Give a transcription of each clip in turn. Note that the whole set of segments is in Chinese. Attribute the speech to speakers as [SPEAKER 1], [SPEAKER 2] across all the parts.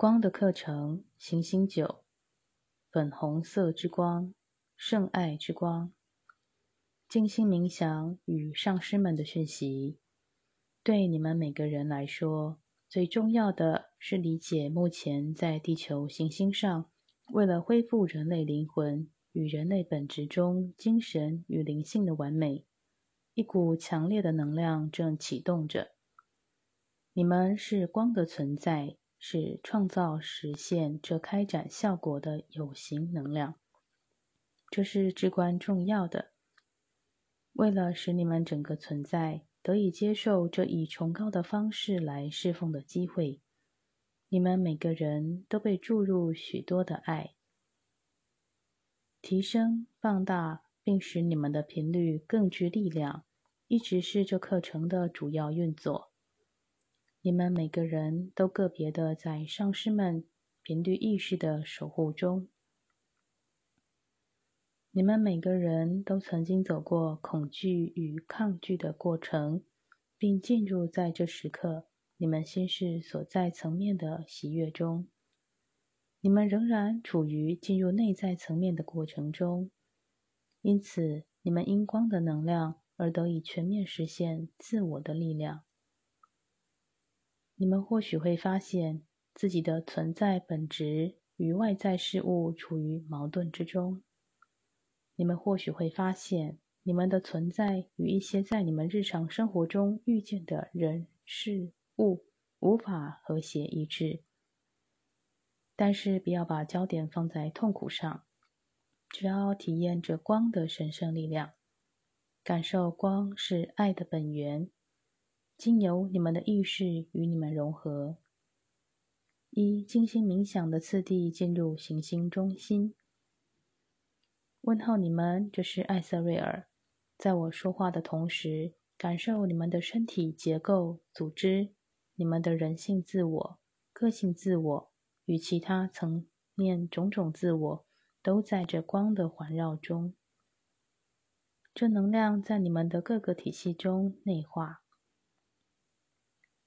[SPEAKER 1] 光的课程，行星九，粉红色之光，圣爱之光。静心冥想与上师们的讯息，对你们每个人来说，最重要的是理解目前在地球行星上，为了恢复人类灵魂与人类本质中精神与灵性的完美，一股强烈的能量正启动着。你们是光的存在，是创造实现这开展效果的有形能量，这是至关重要的。为了使你们整个存在得以接受这以崇高的方式来侍奉的机会，你们每个人都被注入许多的爱，提升、放大，并使你们的频率更具力量，一直是这课程的主要运作。你们每个人都个别的在上师们频率意识的守护中。你们每个人都曾经走过恐惧与抗拒的过程，并进入在这时刻你们心事所在层面的喜悦中。你们仍然处于进入内在层面的过程中，因此你们因光的能量而得以全面实现自我的力量。你们或许会发现自己的存在本质与外在事物处于矛盾之中。你们或许会发现，你们的存在与一些在你们日常生活中遇见的人事物无法和谐一致。但是，不要把焦点放在痛苦上，只要体验着光的神圣力量，感受光是爱的本源，经由你们的意识与你们融合，一静心冥想的次第进入行星中心。问候你们，这是艾瑟瑞尔。在我说话的同时，感受你们的身体结构、组织，你们的人性自我、个性自我与其他层面种种自我，都在这光的环绕中。这能量在你们的各个体系中内化，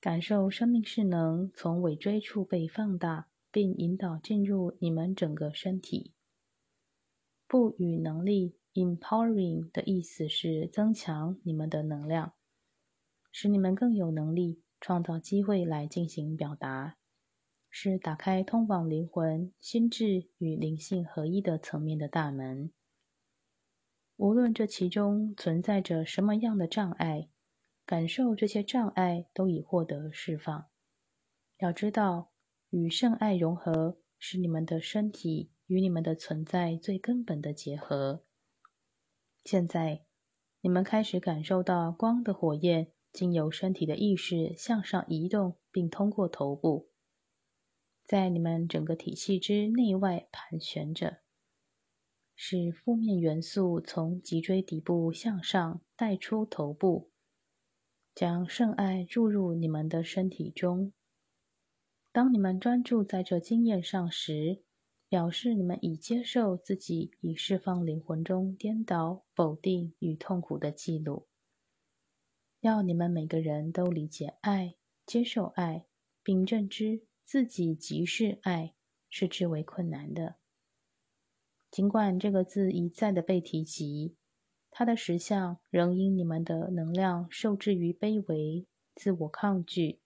[SPEAKER 1] 感受生命势能从尾椎处被放大，并引导进入你们整个身体。赋予能力，empowering 的意思是增强你们的能量，使你们更有能力创造机会来进行表达，是打开通往灵魂、心智与灵性合一的层面的大门。无论这其中存在着什么样的障碍，感受这些障碍都已获得释放。要知道，与圣爱融合，是你们的身体。与你们的存在最根本的结合。现在，你们开始感受到光的火焰经由身体的意识向上移动，并通过头部，在你们整个体系之内外盘旋着，使负面元素从脊椎底部向上带出头部，将圣爱注入你们的身体中。当你们专注在这经验上时，表示你们已接受自己已释放灵魂中颠倒、否定与痛苦的记录。要你们每个人都理解爱、接受爱，并认知自己即是爱，是至为困难的。尽管这个字一再的被提及，他的实相仍因你们的能量受制于卑微、自我抗拒。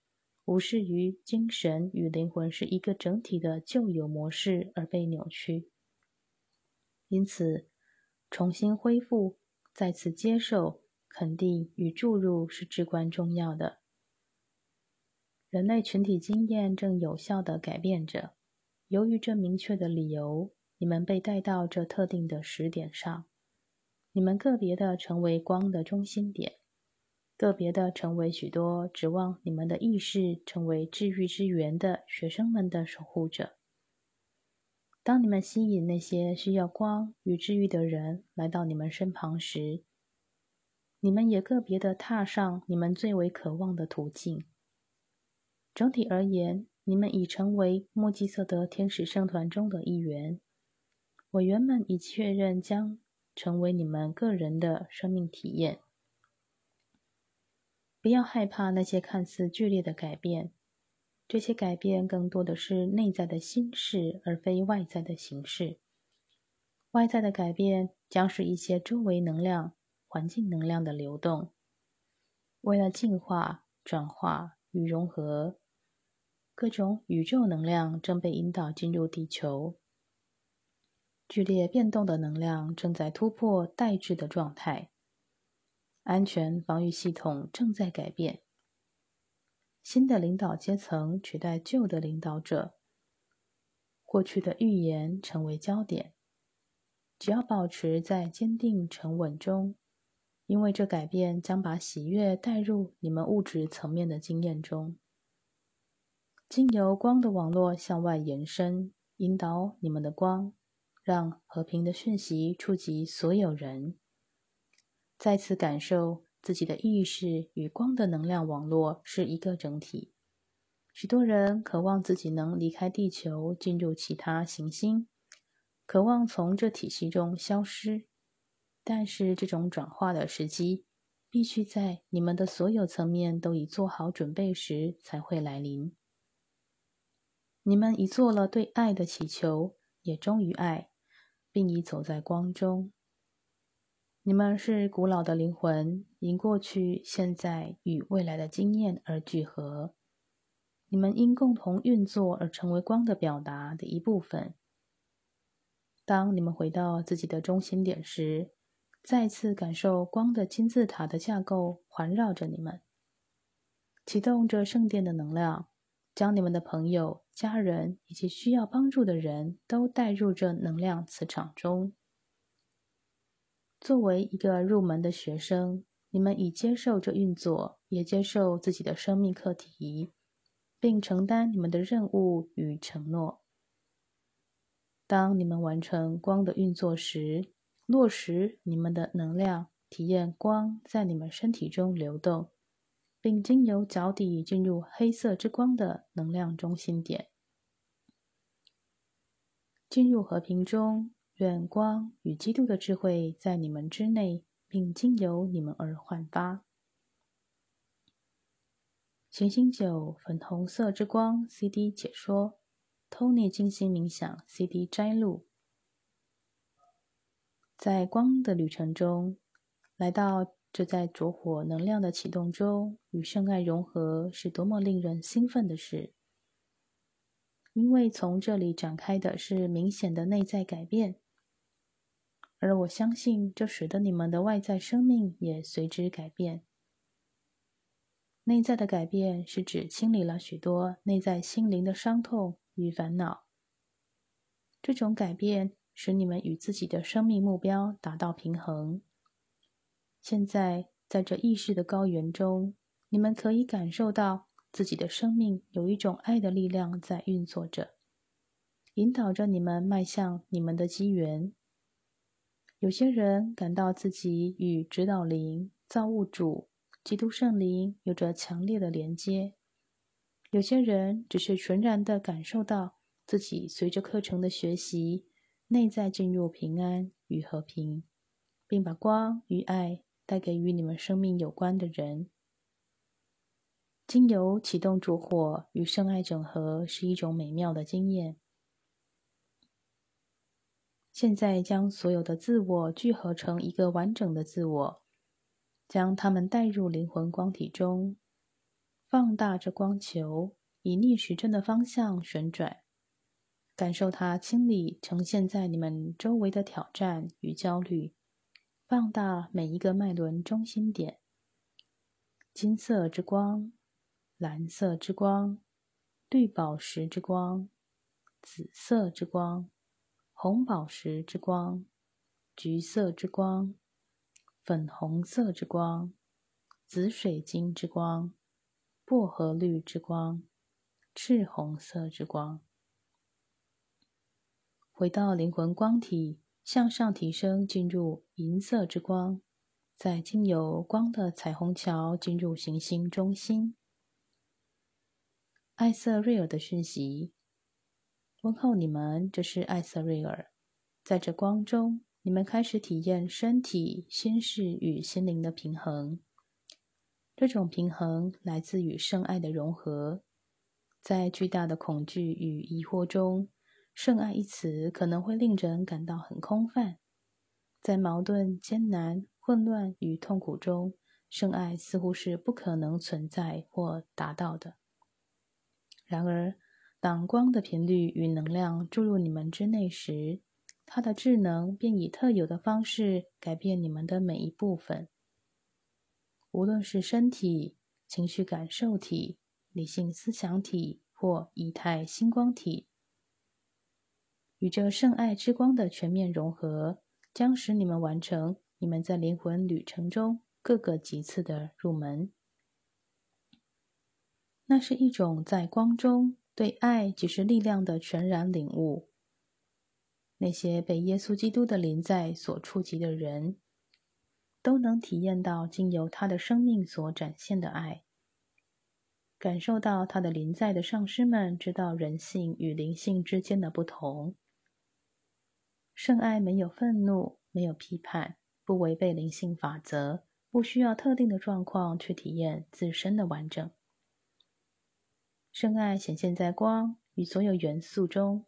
[SPEAKER 1] 无视于精神与灵魂是一个整体的旧有模式而被扭曲，因此重新恢复、再次接受、肯定与注入是至关重要的。人类群体经验正有效的改变着。由于这明确的理由，你们被带到这特定的时点上，你们个别的成为光的中心点。个别的成为许多指望你们的意识成为治愈之源的学生们的守护者。当你们吸引那些需要光与治愈的人来到你们身旁时，你们也个别的踏上你们最为渴望的途径。整体而言，你们已成为墨基色德天使圣团中的一员。委员们已确认将成为你们个人的生命体验。不要害怕那些看似剧烈的改变，这些改变更多的是内在的心事，而非外在的形式。外在的改变将是一些周围能量、环境能量的流动。为了进化、转化与融合，各种宇宙能量正被引导进入地球。剧烈变动的能量正在突破代质的状态。安全防御系统正在改变。新的领导阶层取代旧的领导者。过去的预言成为焦点。只要保持在坚定沉稳中，因为这改变将把喜悦带入你们物质层面的经验中。经由光的网络向外延伸，引导你们的光，让和平的讯息触及所有人。再次感受自己的意识与光的能量网络是一个整体。许多人渴望自己能离开地球，进入其他行星，渴望从这体系中消失。但是，这种转化的时机必须在你们的所有层面都已做好准备时才会来临。你们已做了对爱的祈求，也忠于爱，并已走在光中。你们是古老的灵魂，因过去、现在与未来的经验而聚合。你们因共同运作而成为光的表达的一部分。当你们回到自己的中心点时，再次感受光的金字塔的架构环绕着你们，启动着圣殿的能量，将你们的朋友、家人以及需要帮助的人都带入这能量磁场中。作为一个入门的学生，你们已接受这运作，也接受自己的生命课题，并承担你们的任务与承诺。当你们完成光的运作时，落实你们的能量，体验光在你们身体中流动，并经由脚底进入黑色之光的能量中心点，进入和平中。愿光与基督的智慧在你们之内，并经由你们而焕发。行星九粉红色之光 CD 解说，Tony 精心冥想 CD 摘录。在光的旅程中，来到这在着火能量的启动中与圣爱融合，是多么令人兴奋的事！因为从这里展开的是明显的内在改变。而我相信，这使得你们的外在生命也随之改变。内在的改变是指清理了许多内在心灵的伤痛与烦恼。这种改变使你们与自己的生命目标达到平衡。现在，在这意识的高原中，你们可以感受到自己的生命有一种爱的力量在运作着，引导着你们迈向你们的机缘。有些人感到自己与指导灵、造物主、基督圣灵有着强烈的连接；有些人只是纯然的感受到自己随着课程的学习，内在进入平安与和平，并把光与爱带给与你们生命有关的人。经由启动烛火与圣爱整合是一种美妙的经验。现在将所有的自我聚合成一个完整的自我，将它们带入灵魂光体中，放大这光球，以逆时针的方向旋转，感受它清理呈现在你们周围的挑战与焦虑，放大每一个脉轮中心点。金色之光，蓝色之光，绿宝石之光，紫色之光。红宝石之光，橘色之光，粉红色之光，紫水晶之光，薄荷绿之光，赤红色之光。回到灵魂光体，向上提升，进入银色之光，再经由光的彩虹桥进入行星中心。艾瑟瑞尔的讯息。问候你们，这是艾瑟瑞尔。在这光中，你们开始体验身体、心事与心灵的平衡。这种平衡来自与圣爱的融合。在巨大的恐惧与疑惑中，“圣爱”一词可能会令人感到很空泛。在矛盾、艰难、混乱与痛苦中，圣爱似乎是不可能存在或达到的。然而，当光的频率与能量注入你们之内时，它的智能便以特有的方式改变你们的每一部分，无论是身体、情绪感受体。理性思想体或以太星光体，与这圣爱之光的全面融合，将使你们完成你们在灵魂旅程中各个级次的入门。那是一种在光中对爱即是力量的全然领悟。那些被耶稣基督的临在所触及的人，都能体验到经由他的生命所展现的爱。感受到他的临在的上师们知道人性与灵性之间的不同。圣爱没有愤怒，没有批判，不违背灵性法则，不需要特定的状况去体验自身的完整。圣爱显现在光与所有元素中。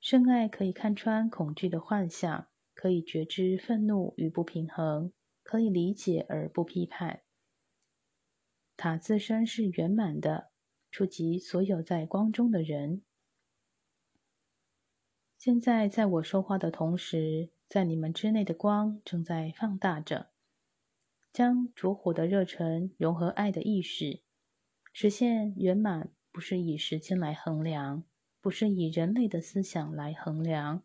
[SPEAKER 1] 圣爱可以看穿恐惧的幻象，可以觉知愤怒与不平衡，可以理解而不批判。它自身是圆满的，触及所有在光中的人。现在，在我说话的同时，在你们之内的光正在放大着，将着火的热忱融合爱的意识，实现圆满。不是以时间来衡量，不是以人类的思想来衡量，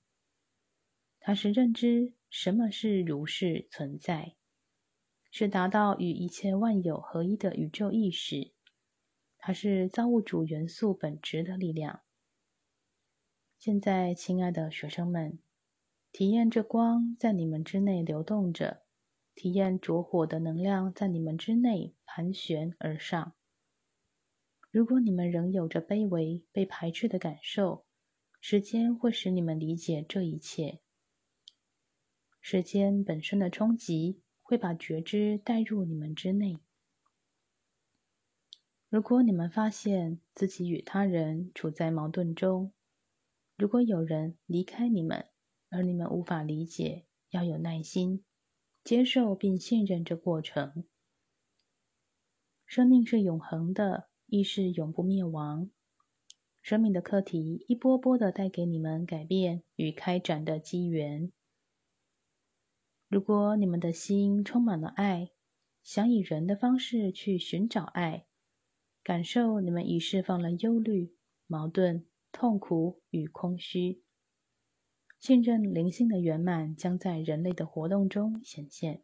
[SPEAKER 1] 它是认知什么是如是存在。是达到与一切万有合一的宇宙意识，它是造物主元素本质的力量。现在，亲爱的学生们，体验这光在你们之内流动着，体验着火的能量在你们之内盘旋而上。如果你们仍有着卑微、被排斥的感受，时间会使你们理解这一切。时间本身的冲击。会把觉知带入你们之内。如果你们发现自己与他人处在矛盾中，如果有人离开你们，而你们无法理解，要有耐心，接受并信任这过程。生命是永恒的，亦是永不灭亡。生命的课题一波波的带给你们改变与开展的机缘。如果你们的心充满了爱，想以人的方式去寻找爱，感受你们已释放了忧虑、矛盾、痛苦与空虚，信任灵性的圆满将在人类的活动中显现。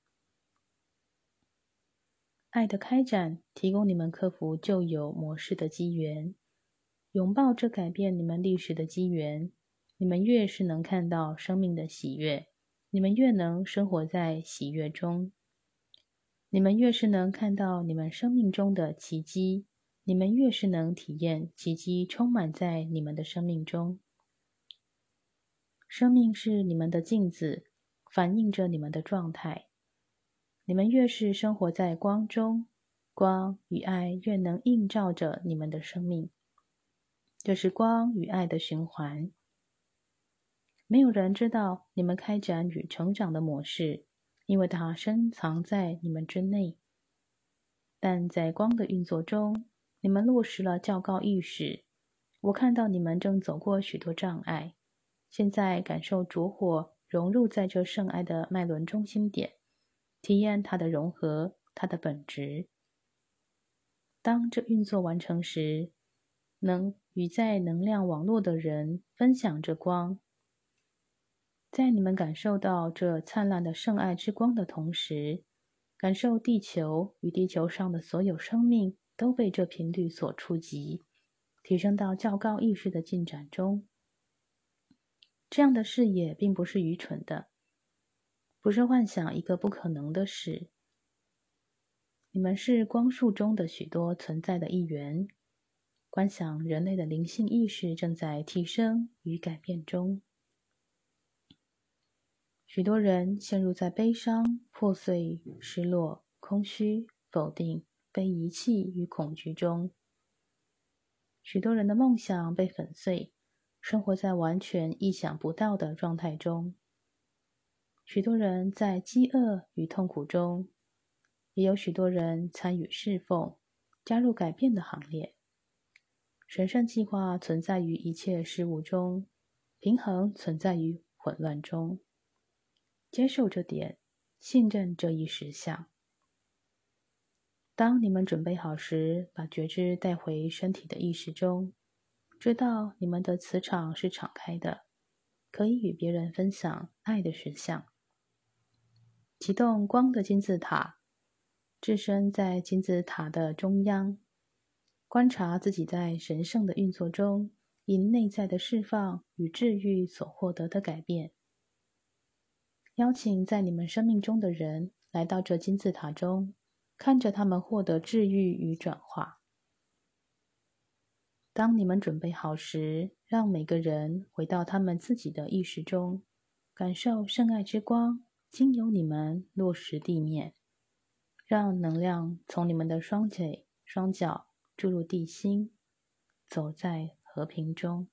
[SPEAKER 1] 爱的开展提供你们克服旧有模式的机缘，拥抱这改变你们历史的机缘。你们越是能看到生命的喜悦。你们越能生活在喜悦中，你们越是能看到你们生命中的奇迹，你们越是能体验奇迹充满在你们的生命中。生命是你们的镜子，反映着你们的状态。你们越是生活在光中，光与爱越能映照着你们的生命。这是光与爱的循环。没有人知道你们开展与成长的模式，因为它深藏在你们之内。但在光的运作中，你们落实了较高意识。我看到你们正走过许多障碍，现在感受烛火融入在这圣爱的脉轮中心点，体验它的融合，它的本质。当这运作完成时，能与在能量网络的人分享这光。在你们感受到这灿烂的圣爱之光的同时，感受地球与地球上的所有生命都被这频率所触及，提升到较高意识的进展中。这样的视野并不是愚蠢的，不是幻想一个不可能的事。你们是光束中的许多存在的一员，观想人类的灵性意识正在提升与改变中。许多人陷入在悲伤、破碎、失落、空虚、否定、被遗弃与恐惧中。许多人的梦想被粉碎，生活在完全意想不到的状态中。许多人在饥饿与痛苦中，也有许多人参与侍奉，加入改变的行列。神圣计划存在于一切事物中，平衡存在于混乱中。接受这点，信任这一实相。当你们准备好时，把觉知带回身体的意识中，知道你们的磁场是敞开的，可以与别人分享爱的实相。启动光的金字塔，置身在金字塔的中央，观察自己在神圣的运作中，因内在的释放与治愈所获得的改变。邀请在你们生命中的人来到这金字塔中。看着他们获得治愈与转化。当你们准备好时，让每个人回到他们自己的意识中，感受圣爱之光经由你们落实地面，让能量从你们的双腿、双脚注入地心，走在和平中。